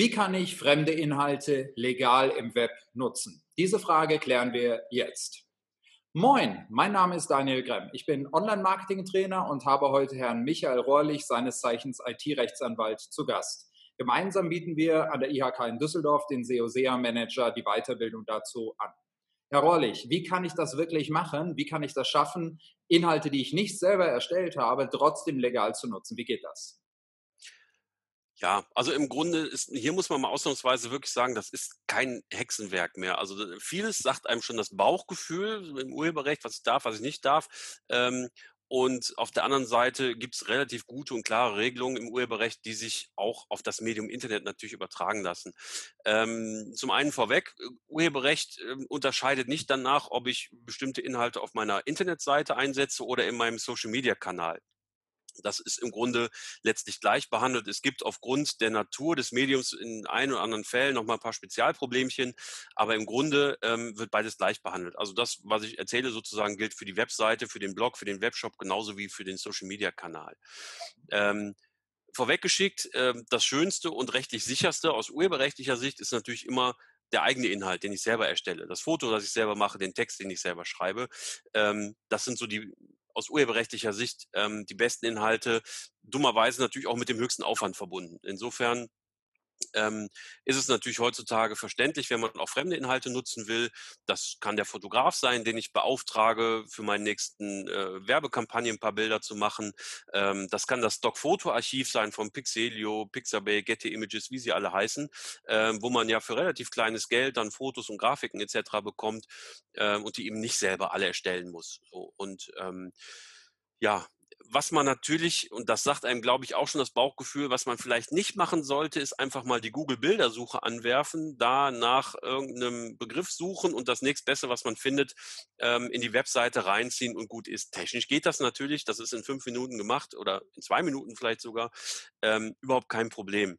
Wie kann ich fremde Inhalte legal im Web nutzen? Diese Frage klären wir jetzt. Moin, mein Name ist Daniel Gremm. Ich bin Online-Marketing-Trainer und habe heute Herrn Michael Rohrlich, seines Zeichens IT-Rechtsanwalt, zu Gast. Gemeinsam bieten wir an der IHK in Düsseldorf den SEO-SEA-Manager die Weiterbildung dazu an. Herr Rohrlich, wie kann ich das wirklich machen? Wie kann ich das schaffen, Inhalte, die ich nicht selber erstellt habe, trotzdem legal zu nutzen? Wie geht das? Ja, also im Grunde ist, hier muss man mal ausnahmsweise wirklich sagen, das ist kein Hexenwerk mehr. Also vieles sagt einem schon das Bauchgefühl im Urheberrecht, was ich darf, was ich nicht darf. Ähm, und auf der anderen Seite gibt es relativ gute und klare Regelungen im Urheberrecht, die sich auch auf das Medium Internet natürlich übertragen lassen. Ähm, zum einen vorweg, äh, Urheberrecht äh, unterscheidet nicht danach, ob ich bestimmte Inhalte auf meiner Internetseite einsetze oder in meinem Social-Media-Kanal. Das ist im Grunde letztlich gleich behandelt. Es gibt aufgrund der Natur des Mediums in ein oder anderen Fällen noch mal ein paar Spezialproblemchen, aber im Grunde ähm, wird beides gleich behandelt. Also das, was ich erzähle, sozusagen gilt für die Webseite, für den Blog, für den Webshop genauso wie für den Social-Media-Kanal. Ähm, vorweggeschickt, äh, das Schönste und rechtlich sicherste aus urheberrechtlicher Sicht ist natürlich immer der eigene Inhalt, den ich selber erstelle. Das Foto, das ich selber mache, den Text, den ich selber schreibe. Ähm, das sind so die aus urheberrechtlicher Sicht ähm, die besten Inhalte, dummerweise natürlich auch mit dem höchsten Aufwand verbunden. Insofern ähm, ist es natürlich heutzutage verständlich, wenn man auch fremde Inhalte nutzen will. Das kann der Fotograf sein, den ich beauftrage, für meinen nächsten äh, Werbekampagne ein paar Bilder zu machen. Ähm, das kann das Stock-Foto-Archiv sein von Pixelio, Pixabay, Getty Images, wie sie alle heißen, äh, wo man ja für relativ kleines Geld dann Fotos und Grafiken etc. bekommt äh, und die eben nicht selber alle erstellen muss. So, und ähm, ja, was man natürlich, und das sagt einem, glaube ich, auch schon das Bauchgefühl, was man vielleicht nicht machen sollte, ist einfach mal die Google-Bildersuche anwerfen, da nach irgendeinem Begriff suchen und das nächstbeste, was man findet, ähm, in die Webseite reinziehen und gut ist. Technisch geht das natürlich, das ist in fünf Minuten gemacht oder in zwei Minuten vielleicht sogar, ähm, überhaupt kein Problem.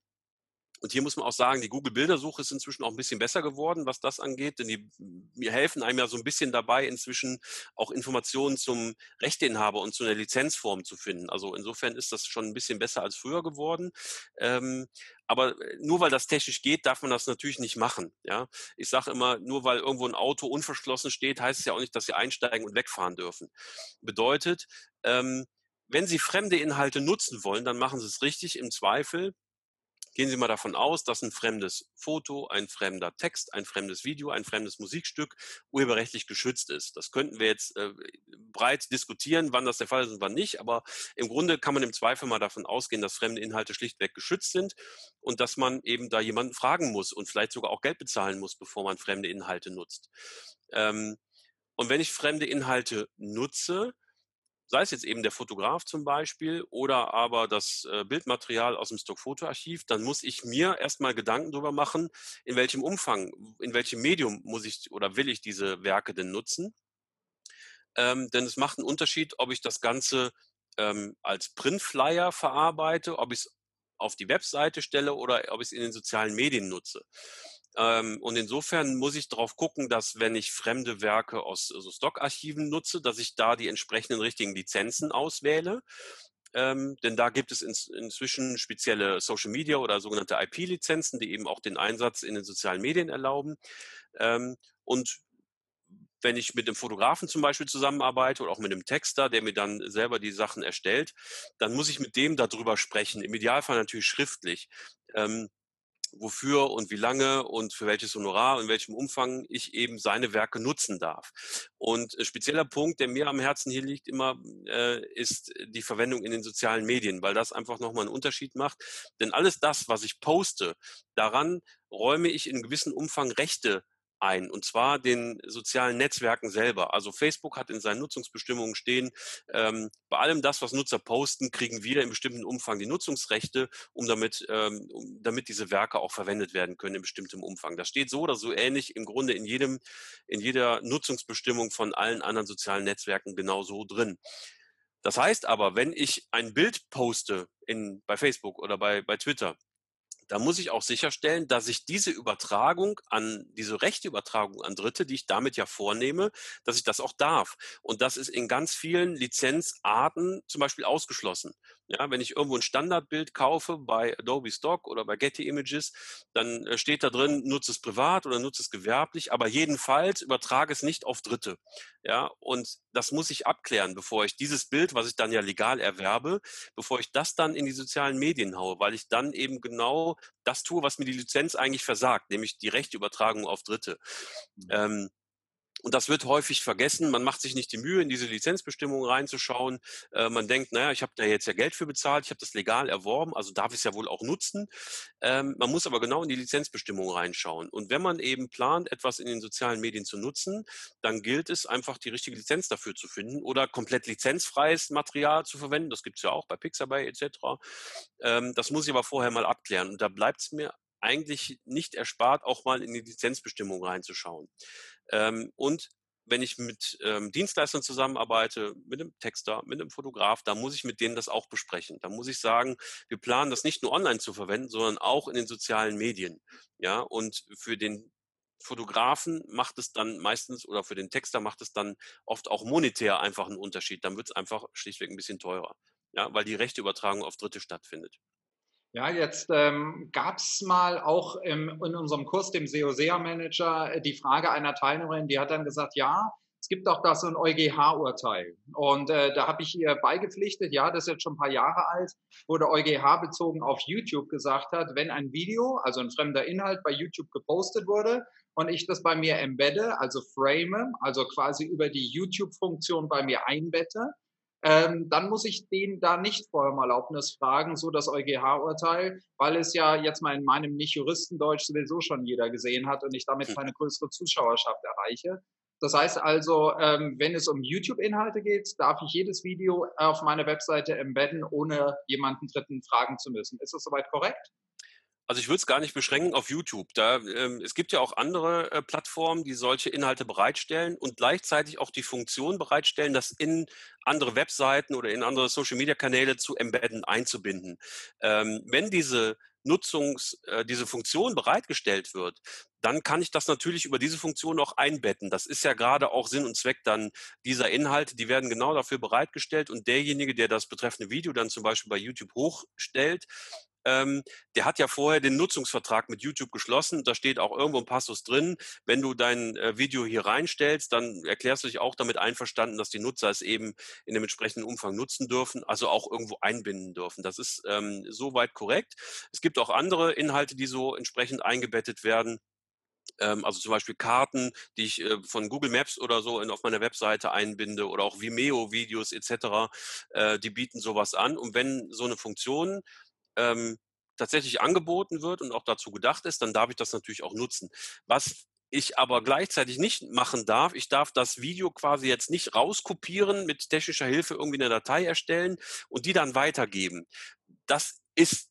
Und hier muss man auch sagen, die Google-Bildersuche ist inzwischen auch ein bisschen besser geworden, was das angeht, denn die mir helfen einem ja so ein bisschen dabei, inzwischen auch Informationen zum Rechteinhaber und zu einer Lizenzform zu finden. Also insofern ist das schon ein bisschen besser als früher geworden. Ähm, aber äh, nur weil das technisch geht, darf man das natürlich nicht machen. Ja, ich sage immer, nur weil irgendwo ein Auto unverschlossen steht, heißt es ja auch nicht, dass Sie einsteigen und wegfahren dürfen. Bedeutet, ähm, wenn Sie fremde Inhalte nutzen wollen, dann machen Sie es richtig. Im Zweifel Gehen Sie mal davon aus, dass ein fremdes Foto, ein fremder Text, ein fremdes Video, ein fremdes Musikstück urheberrechtlich geschützt ist. Das könnten wir jetzt äh, breit diskutieren, wann das der Fall ist und wann nicht, aber im Grunde kann man im Zweifel mal davon ausgehen, dass fremde Inhalte schlichtweg geschützt sind und dass man eben da jemanden fragen muss und vielleicht sogar auch Geld bezahlen muss, bevor man fremde Inhalte nutzt. Ähm, und wenn ich fremde Inhalte nutze, sei es jetzt eben der Fotograf zum Beispiel oder aber das äh, Bildmaterial aus dem Stockfotoarchiv, dann muss ich mir erstmal Gedanken darüber machen, in welchem Umfang, in welchem Medium muss ich oder will ich diese Werke denn nutzen. Ähm, denn es macht einen Unterschied, ob ich das Ganze ähm, als Printflyer verarbeite, ob ich es auf die Webseite stelle oder ob ich es in den sozialen Medien nutze. Ähm, und insofern muss ich darauf gucken, dass wenn ich fremde Werke aus also Stockarchiven nutze, dass ich da die entsprechenden richtigen Lizenzen auswähle. Ähm, denn da gibt es in, inzwischen spezielle Social Media oder sogenannte IP-Lizenzen, die eben auch den Einsatz in den sozialen Medien erlauben. Ähm, und wenn ich mit dem Fotografen zum Beispiel zusammenarbeite oder auch mit einem Texter, der mir dann selber die Sachen erstellt, dann muss ich mit dem darüber sprechen. Im Idealfall natürlich schriftlich. Ähm, wofür und wie lange und für welches Honorar und in welchem Umfang ich eben seine Werke nutzen darf. Und ein spezieller Punkt, der mir am Herzen hier liegt, immer äh, ist die Verwendung in den sozialen Medien, weil das einfach nochmal einen Unterschied macht. Denn alles das, was ich poste, daran räume ich in gewissem Umfang Rechte ein, und zwar den sozialen Netzwerken selber. Also Facebook hat in seinen Nutzungsbestimmungen stehen, ähm, bei allem das, was Nutzer posten, kriegen wir in bestimmten Umfang die Nutzungsrechte, um damit, ähm, um, damit diese Werke auch verwendet werden können in bestimmtem Umfang. Das steht so oder so ähnlich im Grunde in jedem, in jeder Nutzungsbestimmung von allen anderen sozialen Netzwerken genauso drin. Das heißt aber, wenn ich ein Bild poste in, bei Facebook oder bei, bei Twitter, da muss ich auch sicherstellen, dass ich diese Übertragung an, diese rechte Übertragung an Dritte, die ich damit ja vornehme, dass ich das auch darf. Und das ist in ganz vielen Lizenzarten zum Beispiel ausgeschlossen. Ja, wenn ich irgendwo ein Standardbild kaufe bei Adobe Stock oder bei Getty Images, dann äh, steht da drin, nutze es privat oder nutze es gewerblich, aber jedenfalls übertrage es nicht auf Dritte. Ja, und das muss ich abklären, bevor ich dieses Bild, was ich dann ja legal erwerbe, bevor ich das dann in die sozialen Medien haue, weil ich dann eben genau das tue, was mir die Lizenz eigentlich versagt, nämlich die rechte Übertragung auf Dritte. Mhm. Ähm, und das wird häufig vergessen. Man macht sich nicht die Mühe, in diese Lizenzbestimmungen reinzuschauen. Äh, man denkt, naja, ich habe da jetzt ja Geld für bezahlt, ich habe das legal erworben, also darf ich es ja wohl auch nutzen. Ähm, man muss aber genau in die Lizenzbestimmungen reinschauen. Und wenn man eben plant, etwas in den sozialen Medien zu nutzen, dann gilt es einfach, die richtige Lizenz dafür zu finden oder komplett lizenzfreies Material zu verwenden. Das gibt es ja auch bei Pixabay etc. Ähm, das muss ich aber vorher mal abklären. Und da bleibt es mir eigentlich nicht erspart, auch mal in die Lizenzbestimmung reinzuschauen. Ähm, und wenn ich mit ähm, Dienstleistern zusammenarbeite, mit einem Texter, mit einem Fotograf, da muss ich mit denen das auch besprechen. Da muss ich sagen, wir planen das nicht nur online zu verwenden, sondern auch in den sozialen Medien. Ja, und für den Fotografen macht es dann meistens oder für den Texter macht es dann oft auch monetär einfach einen Unterschied. Dann wird es einfach schlichtweg ein bisschen teurer. Ja, weil die rechte Übertragung auf Dritte stattfindet. Ja, jetzt ähm, gab es mal auch im, in unserem Kurs, dem SEO-SEA-Manager, äh, die Frage einer Teilnehmerin, die hat dann gesagt, ja, es gibt auch da so ein EuGH-Urteil. Und äh, da habe ich ihr beigepflichtet, ja, das ist jetzt schon ein paar Jahre alt, wo der EuGH bezogen auf YouTube gesagt hat, wenn ein Video, also ein fremder Inhalt bei YouTube gepostet wurde und ich das bei mir embedde, also frame, also quasi über die YouTube-Funktion bei mir einbette, ähm, dann muss ich den da nicht vorher um Erlaubnis fragen, so das EuGH-Urteil, weil es ja jetzt mal in meinem Nicht-Juristendeutsch sowieso schon jeder gesehen hat und ich damit hm. keine größere Zuschauerschaft erreiche. Das heißt also, ähm, wenn es um YouTube-Inhalte geht, darf ich jedes Video auf meiner Webseite embedden, ohne jemanden Dritten fragen zu müssen. Ist das soweit korrekt? Also ich würde es gar nicht beschränken auf YouTube. Da, ähm, es gibt ja auch andere äh, Plattformen, die solche Inhalte bereitstellen und gleichzeitig auch die Funktion bereitstellen, das in andere Webseiten oder in andere Social-Media-Kanäle zu embedden, einzubinden. Ähm, wenn diese Nutzungs, äh, diese Funktion bereitgestellt wird, dann kann ich das natürlich über diese Funktion auch einbetten. Das ist ja gerade auch Sinn und Zweck dann dieser Inhalte. Die werden genau dafür bereitgestellt und derjenige, der das betreffende Video dann zum Beispiel bei YouTube hochstellt, ähm, der hat ja vorher den Nutzungsvertrag mit YouTube geschlossen. Da steht auch irgendwo ein Passus drin. Wenn du dein äh, Video hier reinstellst, dann erklärst du dich auch damit einverstanden, dass die Nutzer es eben in dem entsprechenden Umfang nutzen dürfen, also auch irgendwo einbinden dürfen. Das ist ähm, soweit korrekt. Es gibt auch andere Inhalte, die so entsprechend eingebettet werden ähm, also zum Beispiel Karten, die ich äh, von Google Maps oder so auf meiner Webseite einbinde oder auch Vimeo-Videos etc., äh, die bieten sowas an. Und wenn so eine Funktion ähm, tatsächlich angeboten wird und auch dazu gedacht ist, dann darf ich das natürlich auch nutzen. Was ich aber gleichzeitig nicht machen darf, ich darf das Video quasi jetzt nicht rauskopieren, mit technischer Hilfe irgendwie eine Datei erstellen und die dann weitergeben. Das ist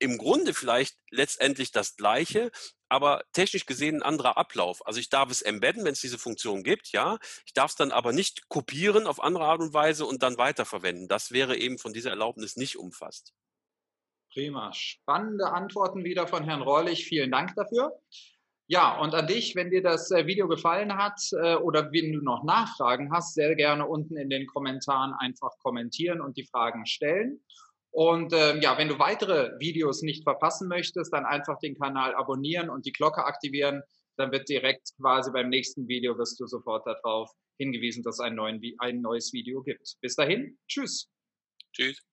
im Grunde vielleicht letztendlich das Gleiche, aber technisch gesehen ein anderer Ablauf. Also ich darf es embedden, wenn es diese Funktion gibt, ja. Ich darf es dann aber nicht kopieren auf andere Art und Weise und dann weiterverwenden. Das wäre eben von dieser Erlaubnis nicht umfasst. Prima. Spannende Antworten wieder von Herrn Reulich. Vielen Dank dafür. Ja, und an dich, wenn dir das äh, Video gefallen hat äh, oder wenn du noch Nachfragen hast, sehr gerne unten in den Kommentaren einfach kommentieren und die Fragen stellen. Und ähm, ja, wenn du weitere Videos nicht verpassen möchtest, dann einfach den Kanal abonnieren und die Glocke aktivieren. Dann wird direkt quasi beim nächsten Video wirst du sofort darauf hingewiesen, dass es ein, neuen, ein neues Video gibt. Bis dahin, tschüss. Tschüss.